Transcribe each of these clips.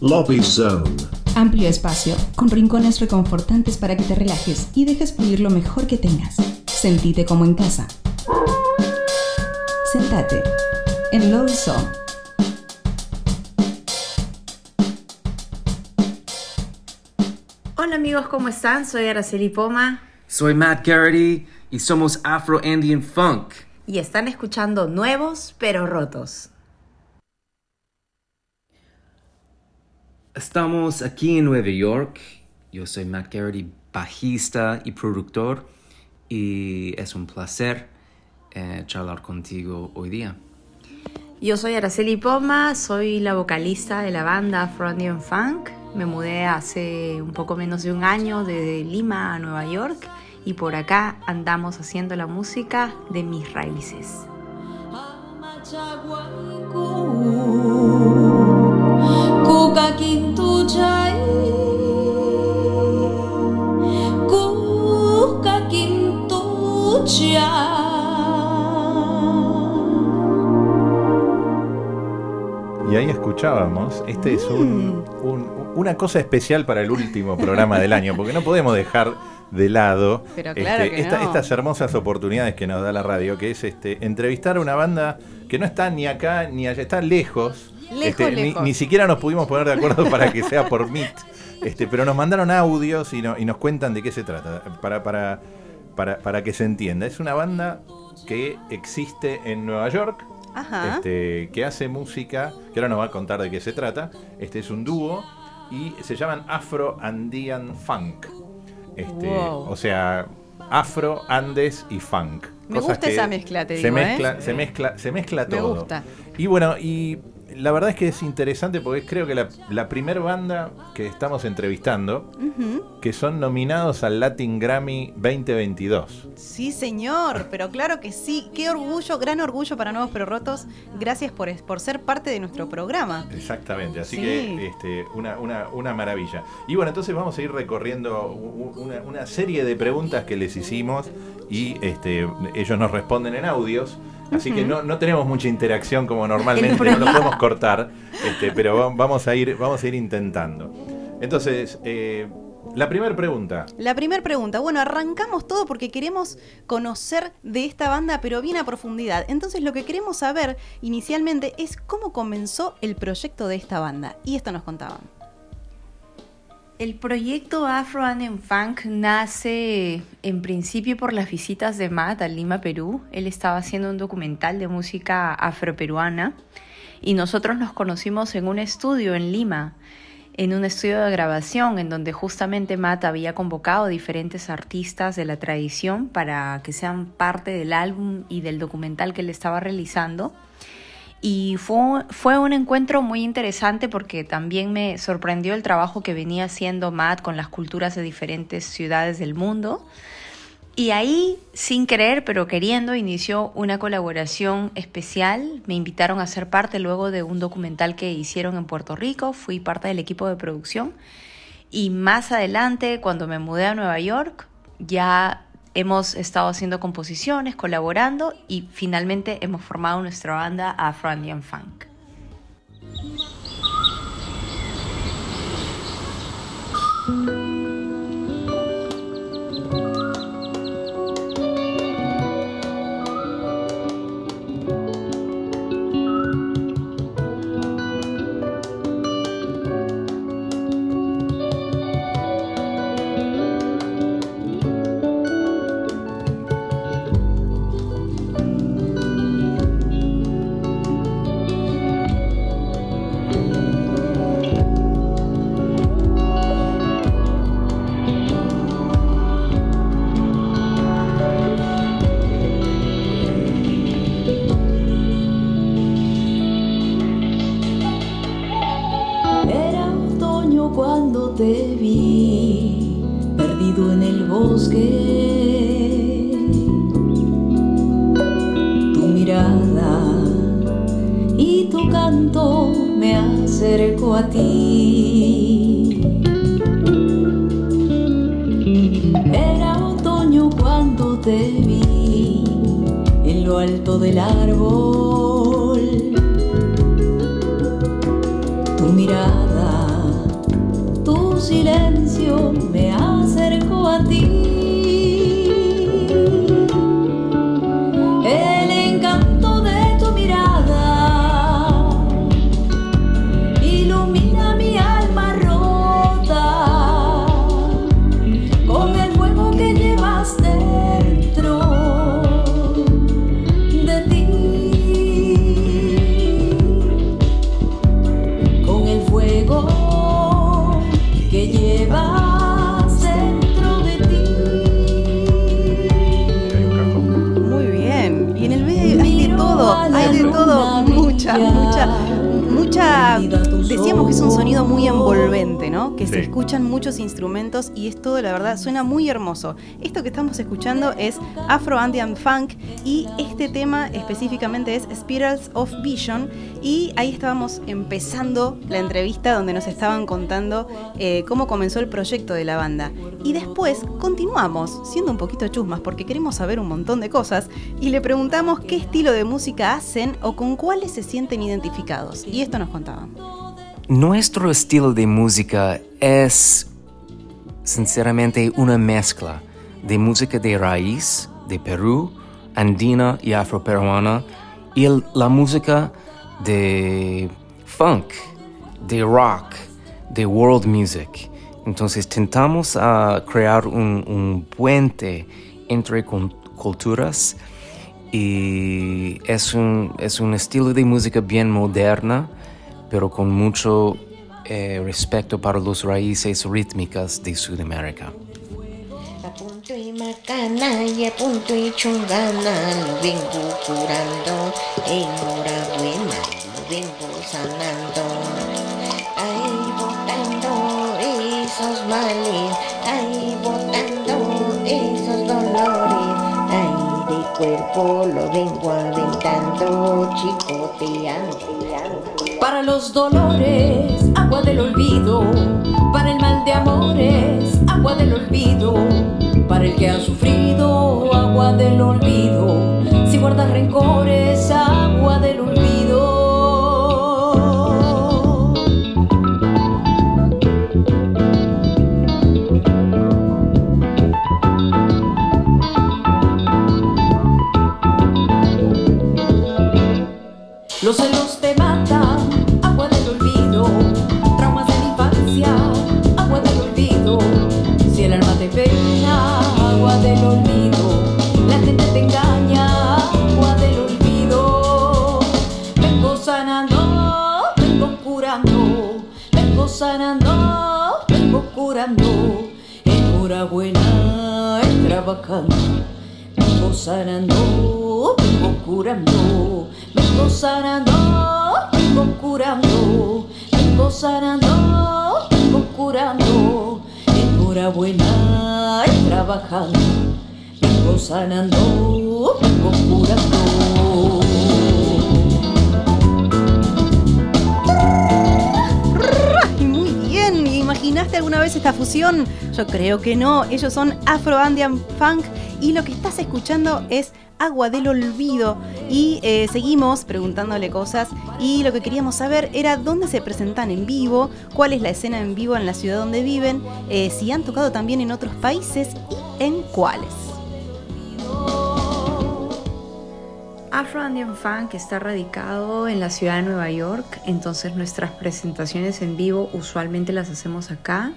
Lobby Zone. Amplio espacio, con rincones reconfortantes para que te relajes y dejes fluir lo mejor que tengas. Sentite como en casa. Sentate en Lobby Zone. Hola amigos, ¿cómo están? Soy Araceli Poma Soy Matt Garrity y somos Afro Andean Funk. y están escuchando Nuevos pero Rotos. Estamos aquí en Nueva York. Yo soy Matt Garrity, bajista y productor. Y es un placer eh, charlar contigo hoy día. Yo soy Araceli Poma, soy la vocalista de la banda Andean Funk. Me mudé hace un poco menos de un año de Lima a Nueva York y por acá andamos haciendo la música de mis raíces. Y ahí escuchábamos, este es un- un- una cosa especial para el último programa del año, porque no podemos dejar de lado Pero claro este, que esta- no. estas hermosas oportunidades que nos da la radio, que es este, entrevistar a una banda que no está ni acá ni allá, está lejos. Lejos, Este, ni- lejos. Ni, siquiera nos pudimos poner de acuerdo para que sea por Meet. Este, pero nos mandaron audios y, no- y nos cuentan de qué se trata, para, para, para, para que se entienda. Es una banda que existe en Nueva York, Ajá. este, que hace música, que ahora nos va a contar de qué se trata. Este es un dúo y se llaman Afro Andean Funk. Este, Wow. O sea, Afro, Andes y Funk. Me gusta esa mezcla, te se digo, ¿eh? Mezcla, Se mezcla, se mezcla Me todo. gusta. Y bueno, y la verdad es que es interesante porque creo que la, la primer banda que estamos entrevistando, que son nominados al Latin Grammy 2022. Sí, señor, pero claro que sí. Qué orgullo, gran orgullo para Nuevos Pero Rotos. Gracias por, por ser parte de nuestro programa. Exactamente, así Sí. que este, una, una, una maravilla. Y bueno, entonces vamos a ir recorriendo una, una serie de preguntas que les hicimos y este, ellos nos responden en audios. Así que no, no tenemos mucha interacción como normalmente, no lo podemos cortar, este, pero va- vamos a ir, vamos a ir intentando. Entonces, eh, la primera pregunta. La primera pregunta, bueno, arrancamos todo porque queremos conocer de esta banda, pero bien a profundidad. Entonces lo que queremos saber inicialmente es cómo comenzó el proyecto de esta banda. Y esto nos contaban. El proyecto Afro Andean Funk nace en principio por las visitas de Matt a Lima, Perú. Él estaba haciendo un documental de música afroperuana y nosotros nos conocimos en un estudio en Lima, en un estudio de grabación en donde justamente Matt había convocado diferentes artistas de la tradición para que sean parte del álbum y del documental que él estaba realizando. Y fue, fue un encuentro muy interesante porque también me sorprendió el trabajo que venía haciendo Matt con las culturas de diferentes ciudades del mundo. Y ahí, sin querer, pero queriendo, inició una colaboración especial. Me invitaron a ser parte luego de un documental que hicieron en Puerto Rico. Fui parte del equipo de producción. Y más adelante, cuando me mudé a Nueva York, ya hemos estado haciendo composiciones, colaborando y finalmente hemos formado nuestra banda Afro Andean Funk. Y es todo, la verdad, suena muy hermoso. Esto que estamos escuchando es Afro Andean Funk y este tema específicamente es Spirals of Vision y ahí estábamos empezando la entrevista donde nos estaban contando eh, cómo comenzó el proyecto de la banda. Y después continuamos siendo un poquito chusmas porque queremos saber un montón de cosas y le preguntamos qué estilo de música hacen o con cuáles se sienten identificados. Y esto nos contaban. Nuestro estilo de música es sinceramente una mezcla de música de raíz de Perú, andina y afroperuana y la música de funk, de rock, de world music. Entonces intentamos a crear un, un puente entre culturas y es un, es un estilo de música bien moderna pero con mucho eh, respeto para las raíces rítmicas de Sudamérica. A punto y macana y a punto y chungana lo vengo curando, enhorabuena, lo vengo sanando. Ahí botando esos males, ahí botando esos dolores, ahí de cuerpo lo vengo aventando, chicoteando. Para los dolores, agua del olvido. Para el mal de amores, agua del olvido. Para el que ha sufrido, agua del olvido. Si guardas rencores, agua del olvido. Los celos te matan. Trabajando. Sanando, vengo curando, vengo sanando, vengo curando, vengo sanando, vengo curando enhorabuena trabajando, vengo sanando, vengo curando. ¿Imaginaste alguna vez esta fusión? Yo creo que no, ellos son Afro Andean Funk y lo que estás escuchando es Agua del Olvido. Y eh, seguimos preguntándole cosas y lo que queríamos saber era dónde se presentan en vivo, cuál es la escena en vivo en la ciudad donde viven, eh, si han tocado también en otros países y en cuáles. Afro Andean Funk está radicado en la ciudad de Nueva York, entonces nuestras presentaciones en vivo usualmente las hacemos acá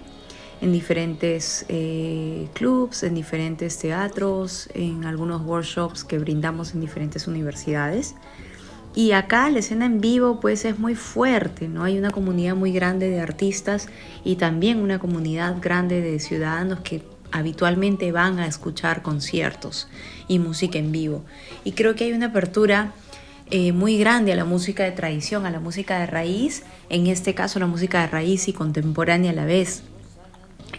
en diferentes eh, clubs, en diferentes teatros, en algunos workshops que brindamos en diferentes universidades. Y acá la escena en vivo pues es muy fuerte, ¿no? Hay una comunidad muy grande de artistas y también una comunidad grande de ciudadanos que habitualmente van a escuchar conciertos y música en vivo. Y creo que hay una apertura eh, muy grande a la música de tradición, a la música de raíz, en este caso la música de raíz y contemporánea a la vez.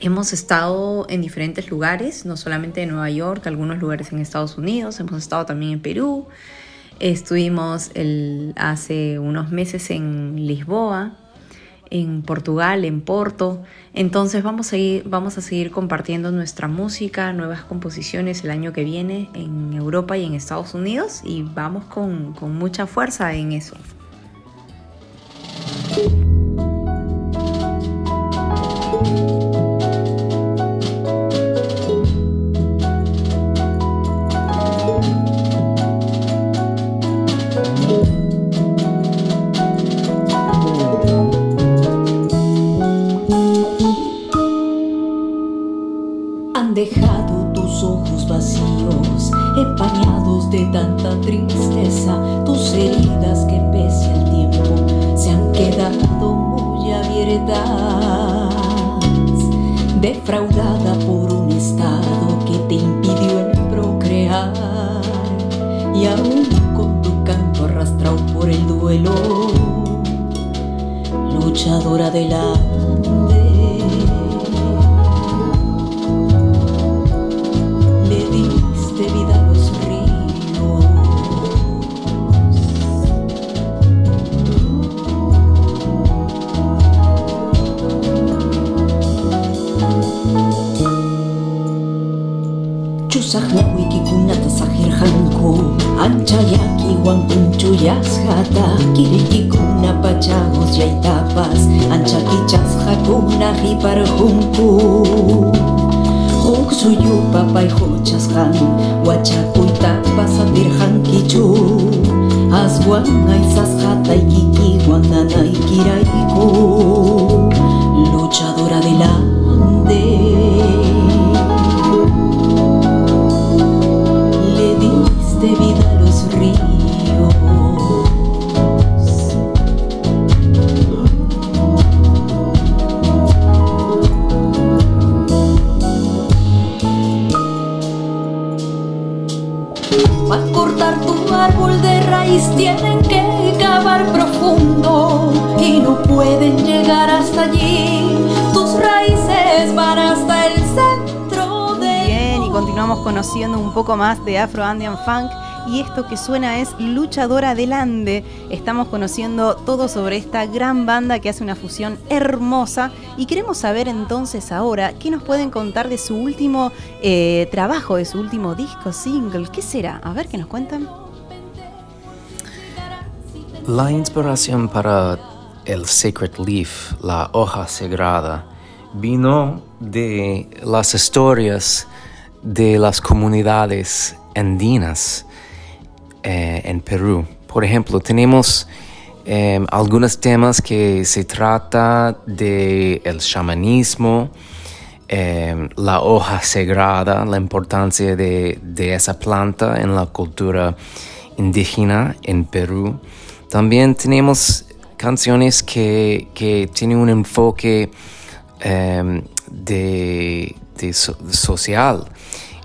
Hemos estado en diferentes lugares, no solamente en Nueva York, algunos lugares en Estados Unidos, hemos estado también en Perú, estuvimos hace unos meses en Lisboa, en Portugal, en Porto. Entonces vamos a, ir, vamos a seguir compartiendo nuestra música, nuevas composiciones el año que viene en Europa y en Estados Unidos y vamos con, con mucha fuerza en eso. Han dejado tus ojos vacíos, empañados de tanta tristeza, tus heridas que pese al tiempo se han quedado muy abiertas, defraudada por un estado que te impidió el procrear y aún con tu canto arrastrado por el duelo, luchadora de la Anchayaki wankunchuyas jata Kirikikuna pachamos yaitapas hiparjunku Huk suyu papay hochas han Wachakuytapas atirjankichu Aswan aysas hatay kikiwan nanay kirayku Luchadora del Ande. Le diste vida conociendo un poco más de Afro Andean Funk. Y esto que suena es Luchadora del Ande. Estamos conociendo todo sobre esta gran banda que hace una fusión hermosa. Y queremos saber entonces ahora qué nos pueden contar de su último eh, trabajo, de su último disco, single. ¿Qué será? A ver qué nos cuentan. La inspiración para el Sacred Leaf, la hoja sagrada, vino de las historias de las comunidades andinas eh, en Perú. Por ejemplo, tenemos eh, algunos temas que se trata de el shamanismo, eh, la hoja sagrada, la importancia de, de esa planta en la cultura indígena en Perú. También tenemos canciones que, que tienen un enfoque eh, de, so- social.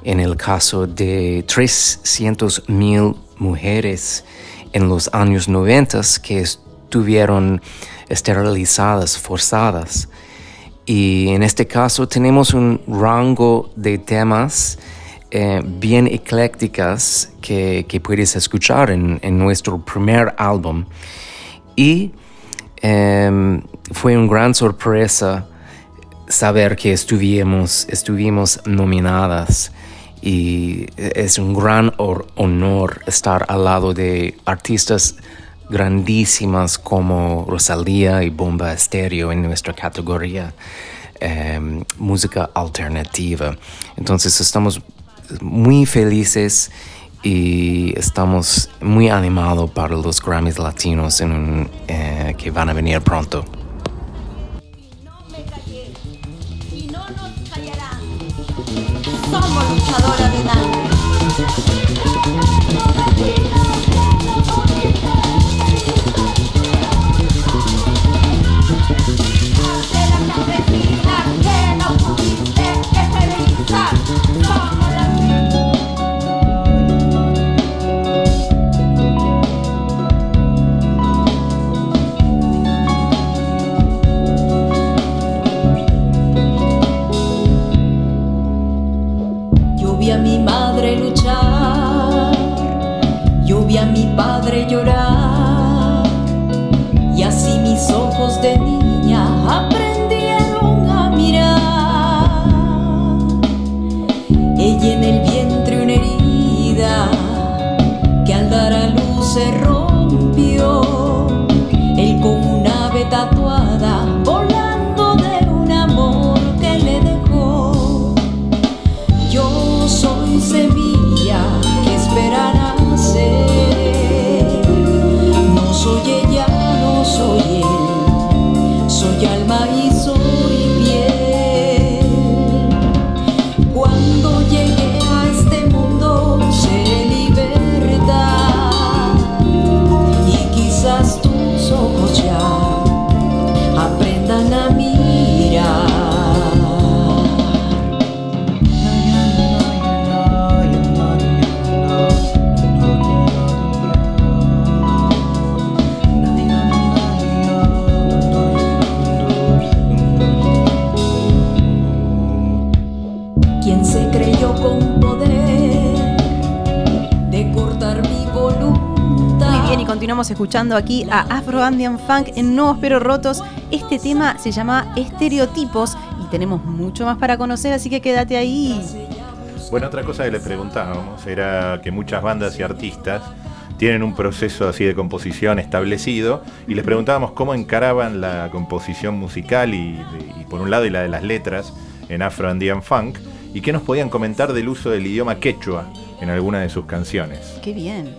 En el caso de 300 mil mujeres en los años 90 que estuvieron esterilizadas, forzadas. Y en este caso tenemos un rango de temas eh, bien eclécticas que, puedes escuchar en, en nuestro primer álbum. Y em, fue una gran sorpresa saber que estuvimos, estuvimos nominadas y es un gran honor estar al lado de artistas grandísimas como Rosalía y Bomba Estéreo en nuestra categoría em, música alternativa. Entonces estamos muy felices y estamos muy animados para los Grammys latinos eh, que van a venir pronto. Somos luchadoras de. Escuchando aquí a Afro Andean Funk en Nuevos Pero Rotos. Este tema se llama Estereotipos y tenemos mucho más para conocer, así que quédate ahí. Bueno, otra cosa que le preguntábamos era que muchas bandas y artistas tienen un proceso así de composición establecido y les preguntábamos cómo encaraban la composición musical y, y por un lado y la de las letras en Afro Andean Funk y qué nos podían comentar del uso del idioma quechua en alguna de sus canciones. Qué bien.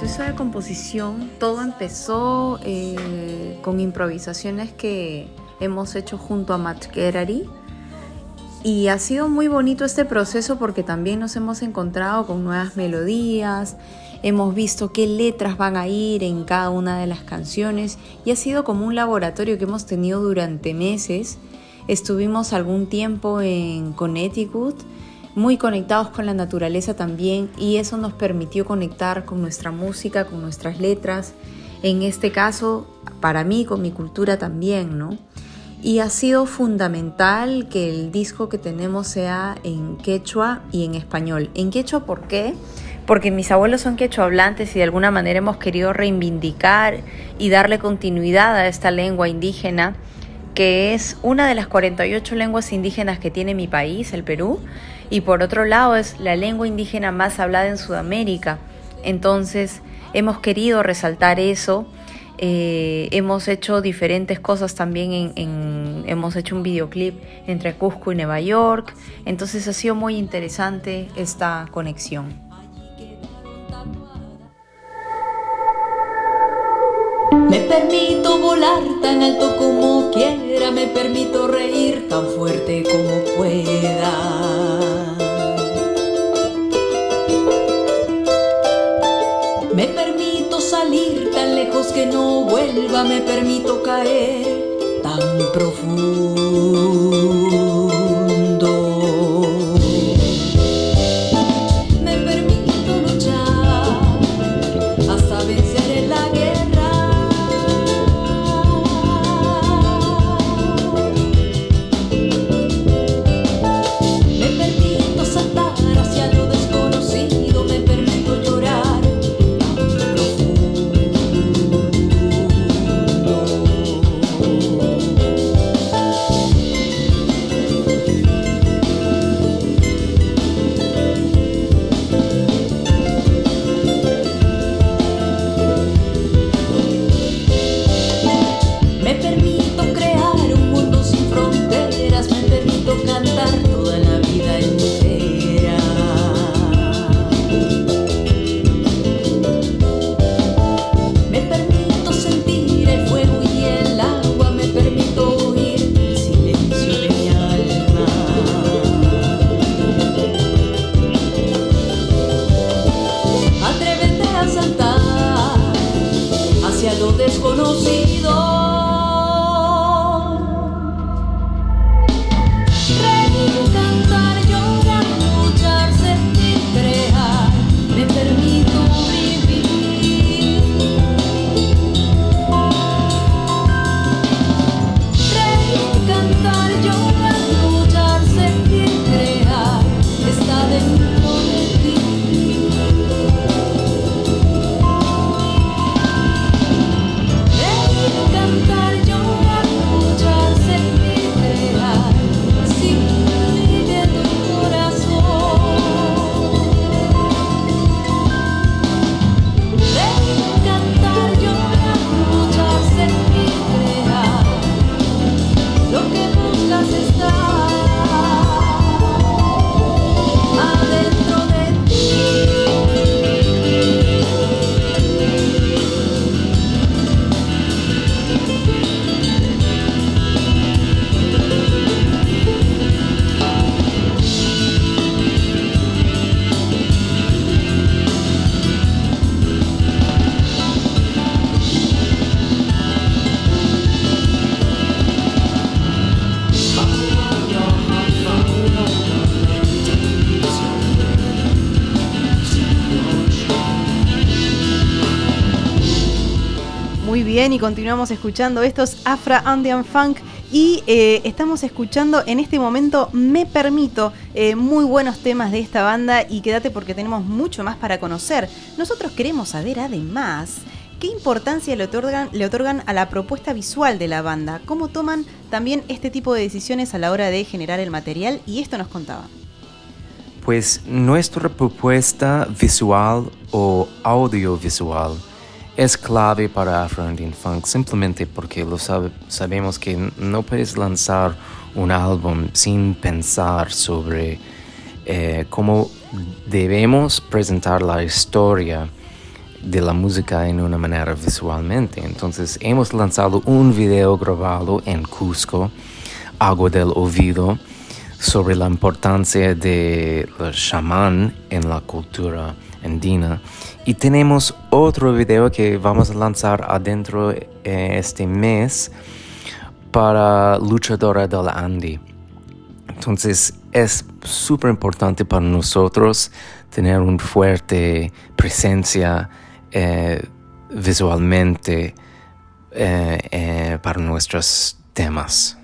Proceso de composición, todo empezó eh, con improvisaciones que hemos hecho junto a Matt Gerary. Y ha sido muy bonito este proceso porque también nos hemos encontrado con nuevas melodías, hemos visto qué letras van a ir en cada una de las canciones y ha sido como un laboratorio que hemos tenido durante meses. Estuvimos algún tiempo en Connecticut, muy conectados con la naturaleza también y eso nos permitió conectar con nuestra música, con nuestras letras, en este caso para mí, con mi cultura también, ¿no? Y ha sido fundamental que el disco que tenemos sea en quechua y en español. En quechua, ¿por qué? Porque mis abuelos son quechua hablantes y de alguna manera hemos querido reivindicar y darle continuidad a esta lengua indígena, que es una de las 48 lenguas indígenas que tiene mi país, el Perú, y por otro lado es la lengua indígena más hablada en Sudamérica. Entonces hemos querido resaltar eso eh, hemos hecho diferentes cosas también, en, hemos hecho un videoclip entre Cusco y Nueva York, entonces ha sido muy interesante esta conexión. Me permito volar tan alto como quiera, me permito reír tan fuerte como pueda. Que no vuelva, me permito caer tan profundo. Continuamos escuchando estos Afra Andean Funk Y eh, estamos escuchando en este momento Me Permito, eh, muy buenos temas de esta banda y quédate porque tenemos mucho más para conocer. Nosotros queremos saber además qué importancia le otorgan, le otorgan a la propuesta visual de la banda, cómo toman también este tipo de decisiones a la hora de generar el material y esto nos contaba. Pues nuestra propuesta visual o audiovisual es clave para Afro Indian Funk simplemente porque lo sabe- sabemos que no puedes lanzar un álbum sin pensar sobre eh, cómo debemos presentar la historia de la música en una manera visualmente. Entonces hemos lanzado un video grabado en Cusco, Agua del Oído, sobre la importancia de los chamán en la cultura andina. Y tenemos otro video que vamos a lanzar adentro eh, este mes para Luchadora del Andy. Entonces es súper importante para nosotros tener una fuerte presencia eh, visualmente eh, para nuestros temas.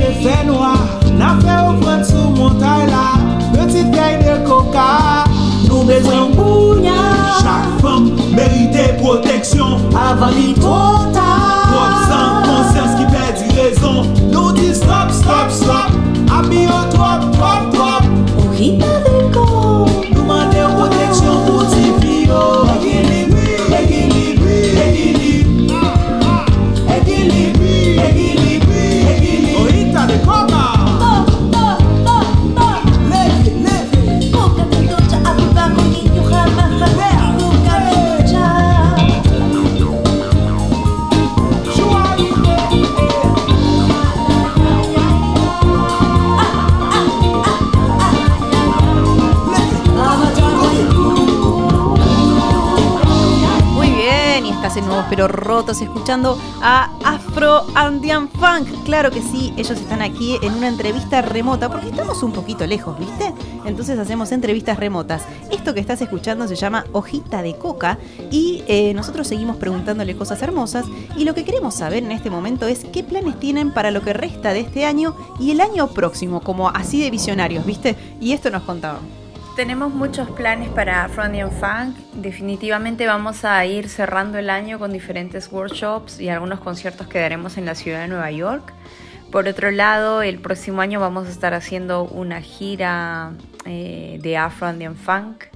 le fè noua Nan fè ou fwant sou montay la Petite gay de koka Nou bezon kounya Chak fèm merite proteksyon Avan li konta Wop san konsyans ki pè di rezon Nou di stop, stop, stop. A biot pero rotos escuchando a Afro Andean Funk. Claro que sí, ellos están aquí en una entrevista remota porque estamos un poquito lejos, ¿viste? Entonces hacemos entrevistas remotas. Esto que estás escuchando se llama Hojita de Coca y eh, nosotros seguimos preguntándole cosas hermosas y lo que queremos saber en este momento es qué planes tienen para lo que resta de este año y el año próximo, como así de visionarios, ¿viste? Y esto nos contaban. Tenemos muchos planes para Andean Funk. Definitivamente vamos a ir cerrando el año con diferentes workshops y algunos conciertos que daremos en la ciudad de Nueva York. Por otro lado, el próximo año vamos a estar haciendo una gira eh, de Afro Andean Funk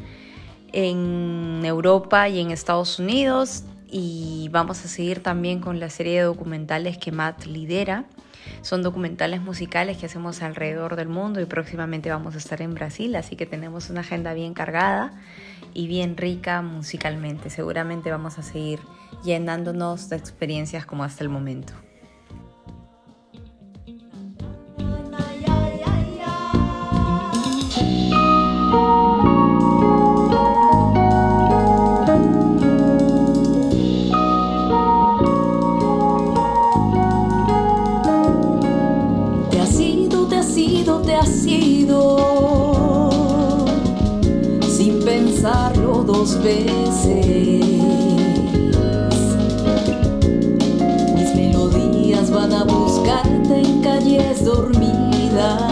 en Europa y en Estados Unidos y vamos a seguir también con la serie de documentales que Matt lidera. Son documentales musicales que hacemos alrededor del mundo y próximamente vamos a estar en Brasil, así que tenemos una agenda bien cargada y bien rica musicalmente. Seguramente vamos a seguir llenándonos de experiencias como hasta el momento. Dos veces. Mis melodías van a buscarte en calles dormidas,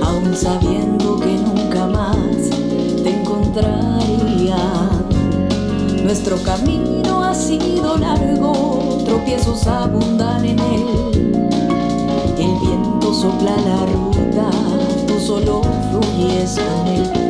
aún sabiendo que nunca más te encontrarían. Nuestro camino ha sido largo, tropiezos abundan en él. El viento sopla la ruta, tú solo fluyes con él.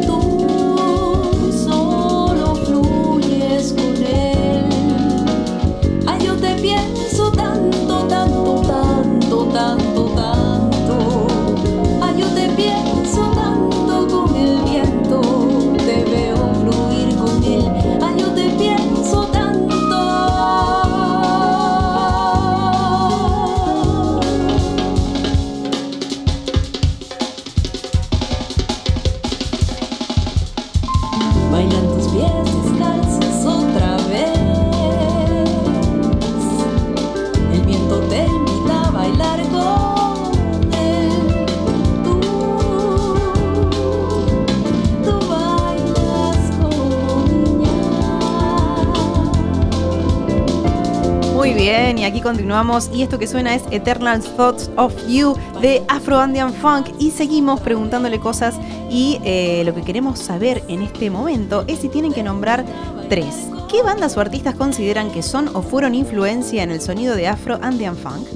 Continuamos. Y esto que suena es Eternal Thoughts of You de Afro Andean Funk. Y seguimos preguntándole cosas. Y eh, lo que queremos saber en este momento es si tienen que nombrar tres. ¿Qué bandas o artistas consideran que son o fueron influencia en el sonido de Afro Andean Funk?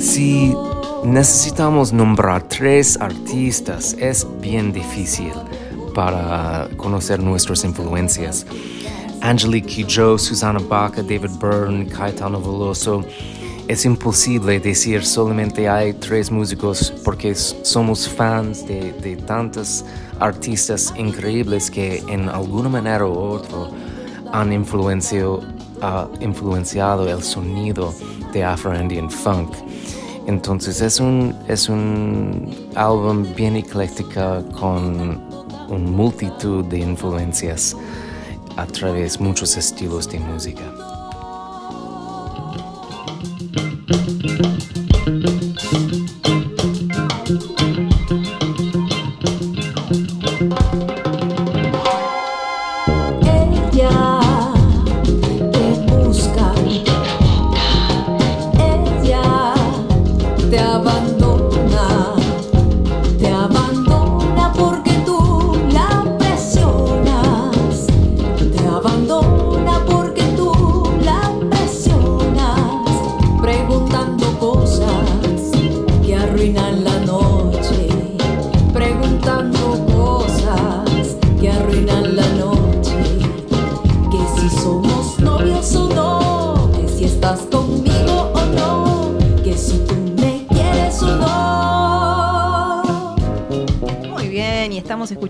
Si necesitamos nombrar tres artistas, es bien difícil para conocer nuestras influencias. Angelique Kidjo, Susana Baca, David Byrne, Caetano Veloso. Es imposible decir solamente hay tres músicos porque somos fans de, de tantos artistas increíbles que en alguna manera u otra han influenciado, ah, influenciado el sonido de Afro-Indian Funk. Entonces es un, es un álbum bien ecléctica con una multitud de influencias a través de muchos estilos de música.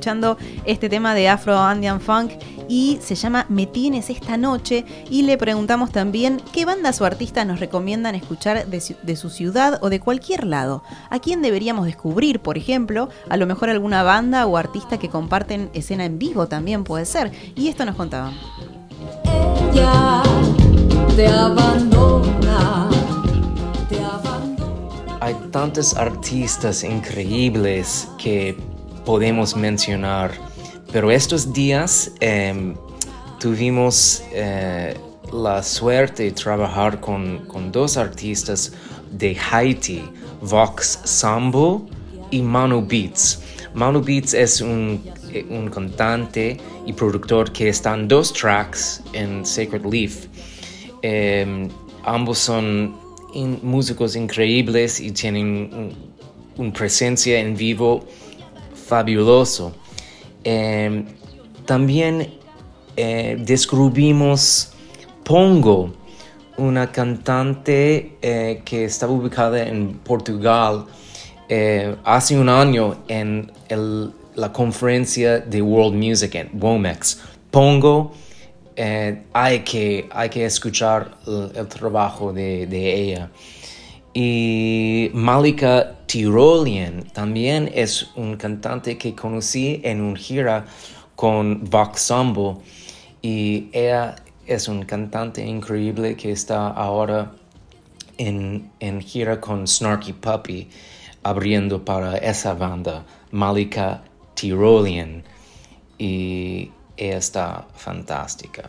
Escuchando este tema de Afro Andean Funk. y se llama Me Tienes esta noche y le preguntamos también qué bandas o artistas nos recomiendan escuchar de su, de su ciudad o de cualquier lado. ¿A quién deberíamos descubrir, por ejemplo? A lo mejor alguna banda o artista que comparten escena en vivo también puede ser. Y esto nos contaban. Ella te abandona, te abandona. Hay tantos artistas increíbles que podemos mencionar, pero estos días em, tuvimos eh, la suerte de trabajar con, dos artistas de Haití, Vox Sambo y Manu Beats. Manu Beats es un, eh, un cantante y productor que está en dos tracks en Sacred Leaf. Em, ambos son músicos increíbles y tienen una presencia en vivo fabuloso. Em, también eh, descubrimos Pongo, una cantante eh, que estaba ubicada en Portugal eh, hace un año en la conferencia de World Music en Womex. Pongo, eh, hay, que, hay que escuchar el, trabajo de ella. Y Malika Tirolian también es un cantante que conocí en un gira con Vox Sambo. Y ella es un cantante increíble que está ahora en, en gira con Snarky Puppy abriendo para esa banda, Malika Tirolian y ella está fantástica.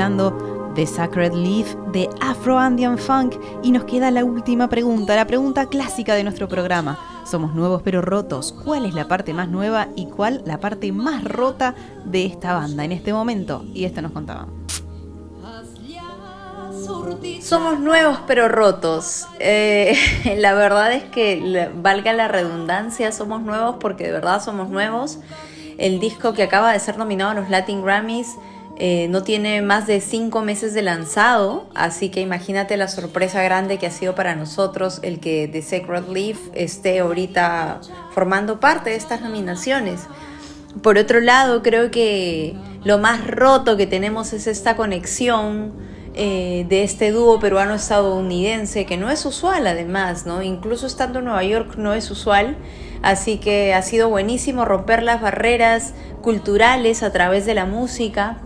escuchando The Sacred Leaf de Afro Andean Funk y nos queda la última pregunta, la pregunta clásica de nuestro programa. Somos nuevos pero rotos. ¿Cuál es la parte más nueva y cuál la parte más rota de esta banda en este momento? Y esto nos contaban. Somos nuevos pero rotos. Eh, la verdad es que, valga la redundancia, somos nuevos porque de verdad somos nuevos. El disco que acaba de ser nominado a los Latin Grammys eh, no tiene más de cinco meses de lanzado, así que imagínate la sorpresa grande que ha sido para nosotros el que The Sacred Leaf esté ahorita formando parte de estas nominaciones. Por otro lado, creo que lo más roto que tenemos es esta conexión eh, de este dúo peruano-estadounidense, que no es usual además, ¿no? Incluso estando en Nueva York no es usual, así que ha sido buenísimo romper las barreras culturales a través de la música,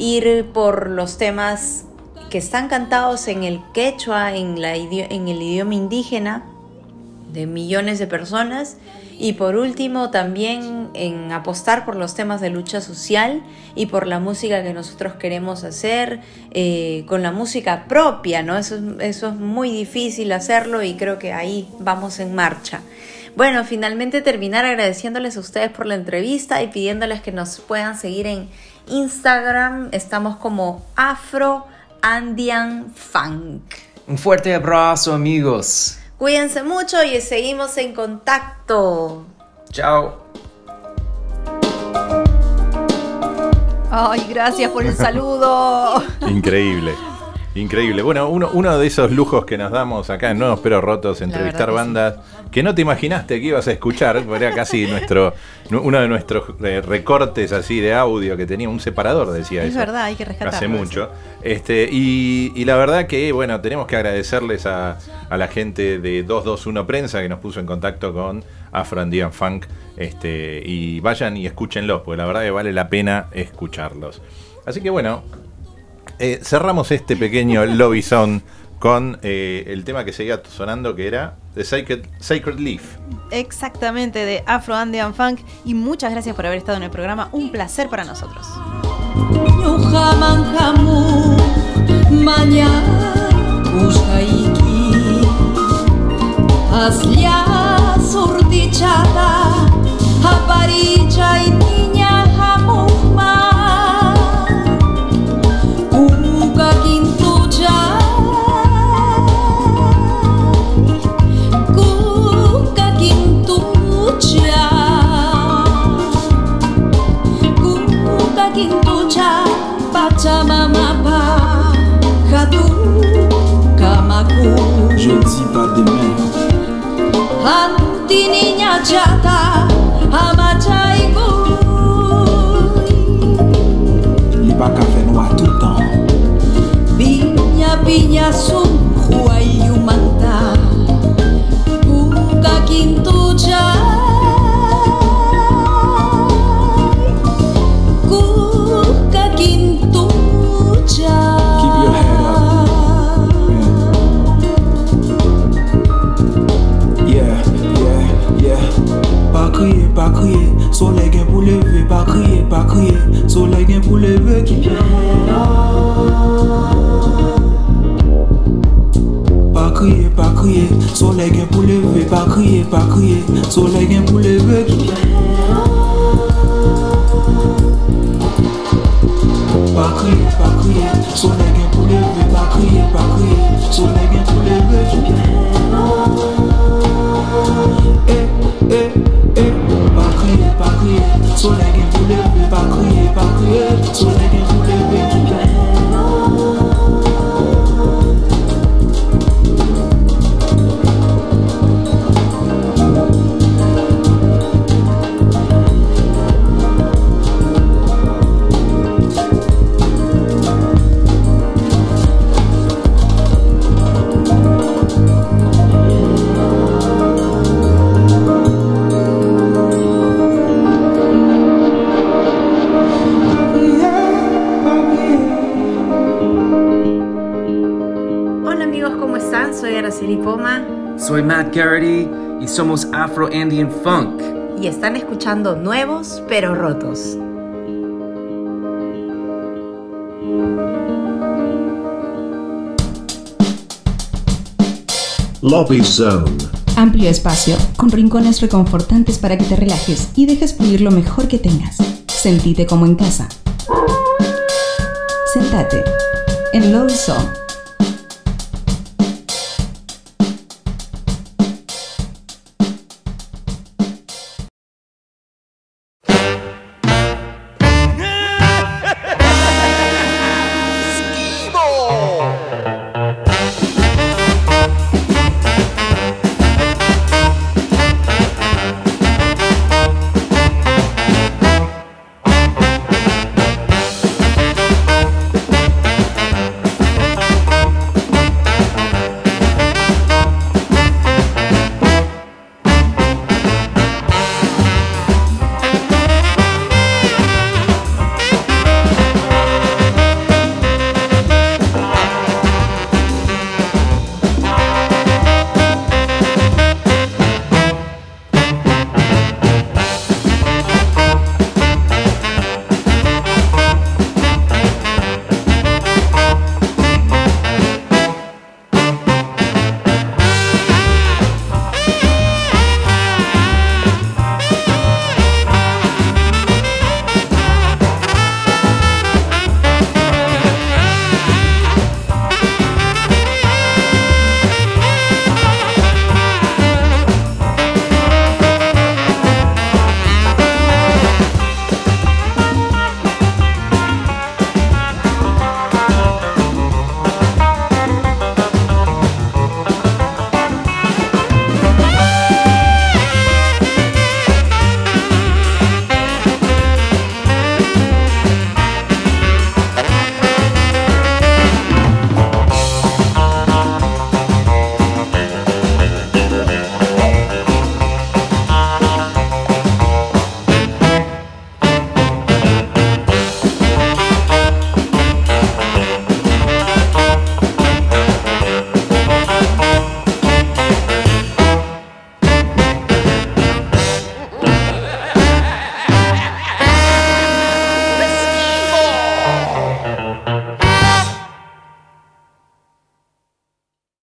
ir por los temas que están cantados en el quechua, en, el idioma indígena, de millones de personas y por último también en apostar por los temas de lucha social y por la música que nosotros queremos hacer eh, con la música propia, ¿no? Eso, es- eso es muy difícil hacerlo y creo que ahí vamos en marcha. Bueno, finalmente terminar agradeciéndoles a ustedes por la entrevista y pidiéndoles que nos puedan seguir en Instagram. Estamos como Afro Andean Funk. Un fuerte abrazo amigos. Cuídense mucho y seguimos en contacto. Chao. Ay, gracias por el saludo. Increíble. Increíble. Bueno, uno, uno de esos lujos que nos damos acá en Nuevos Pero Rotos, entrevistar bandas que no te imaginaste que ibas a escuchar, era casi nuestro nu- uno de nuestros eh, recortes así de audio que tenía un separador, decía Es eso. verdad, hay que rescatarlo. Hace mucho. Este, y, y la verdad que, bueno, tenemos que agradecerles a, a la gente de 221 Prensa que nos puso en contacto con Afro Andean Funk. Este, y vayan y escúchenlos, porque la verdad que vale la pena escucharlos. Así que bueno, eh, cerramos este pequeño lobby zone con eh, el tema que seguía sonando que era The Sacred, Sacred Leaf. Exactamente, de Afro Andean Funk. Y muchas gracias por haber estado en el programa. Un placer para nosotros. Aparilla y pada me Hantini nyajata kriye, pa kriye, soleil gen pou leve, pa kriye, pa kriye, soleil gen pou leve, your head Pa kriye, pa kriye, soleil gen pou leve, pa kriye, pa kriye, soleil gen pou leve, your head Pa kriye, pa kriye, soleil gen pou leve, pa kriye, pa kriye, soleil gen pou Soleil qui brûlait, mais pas crier, pas crier. Soleil somos Afro Andean Funk. y están escuchando Nuevos pero Rotos. Lobby Zone. Amplio espacio, con rincones reconfortantes para que te relajes y dejes fluir lo mejor que tengas. Sentite como en casa. Sentate en Lobby Zone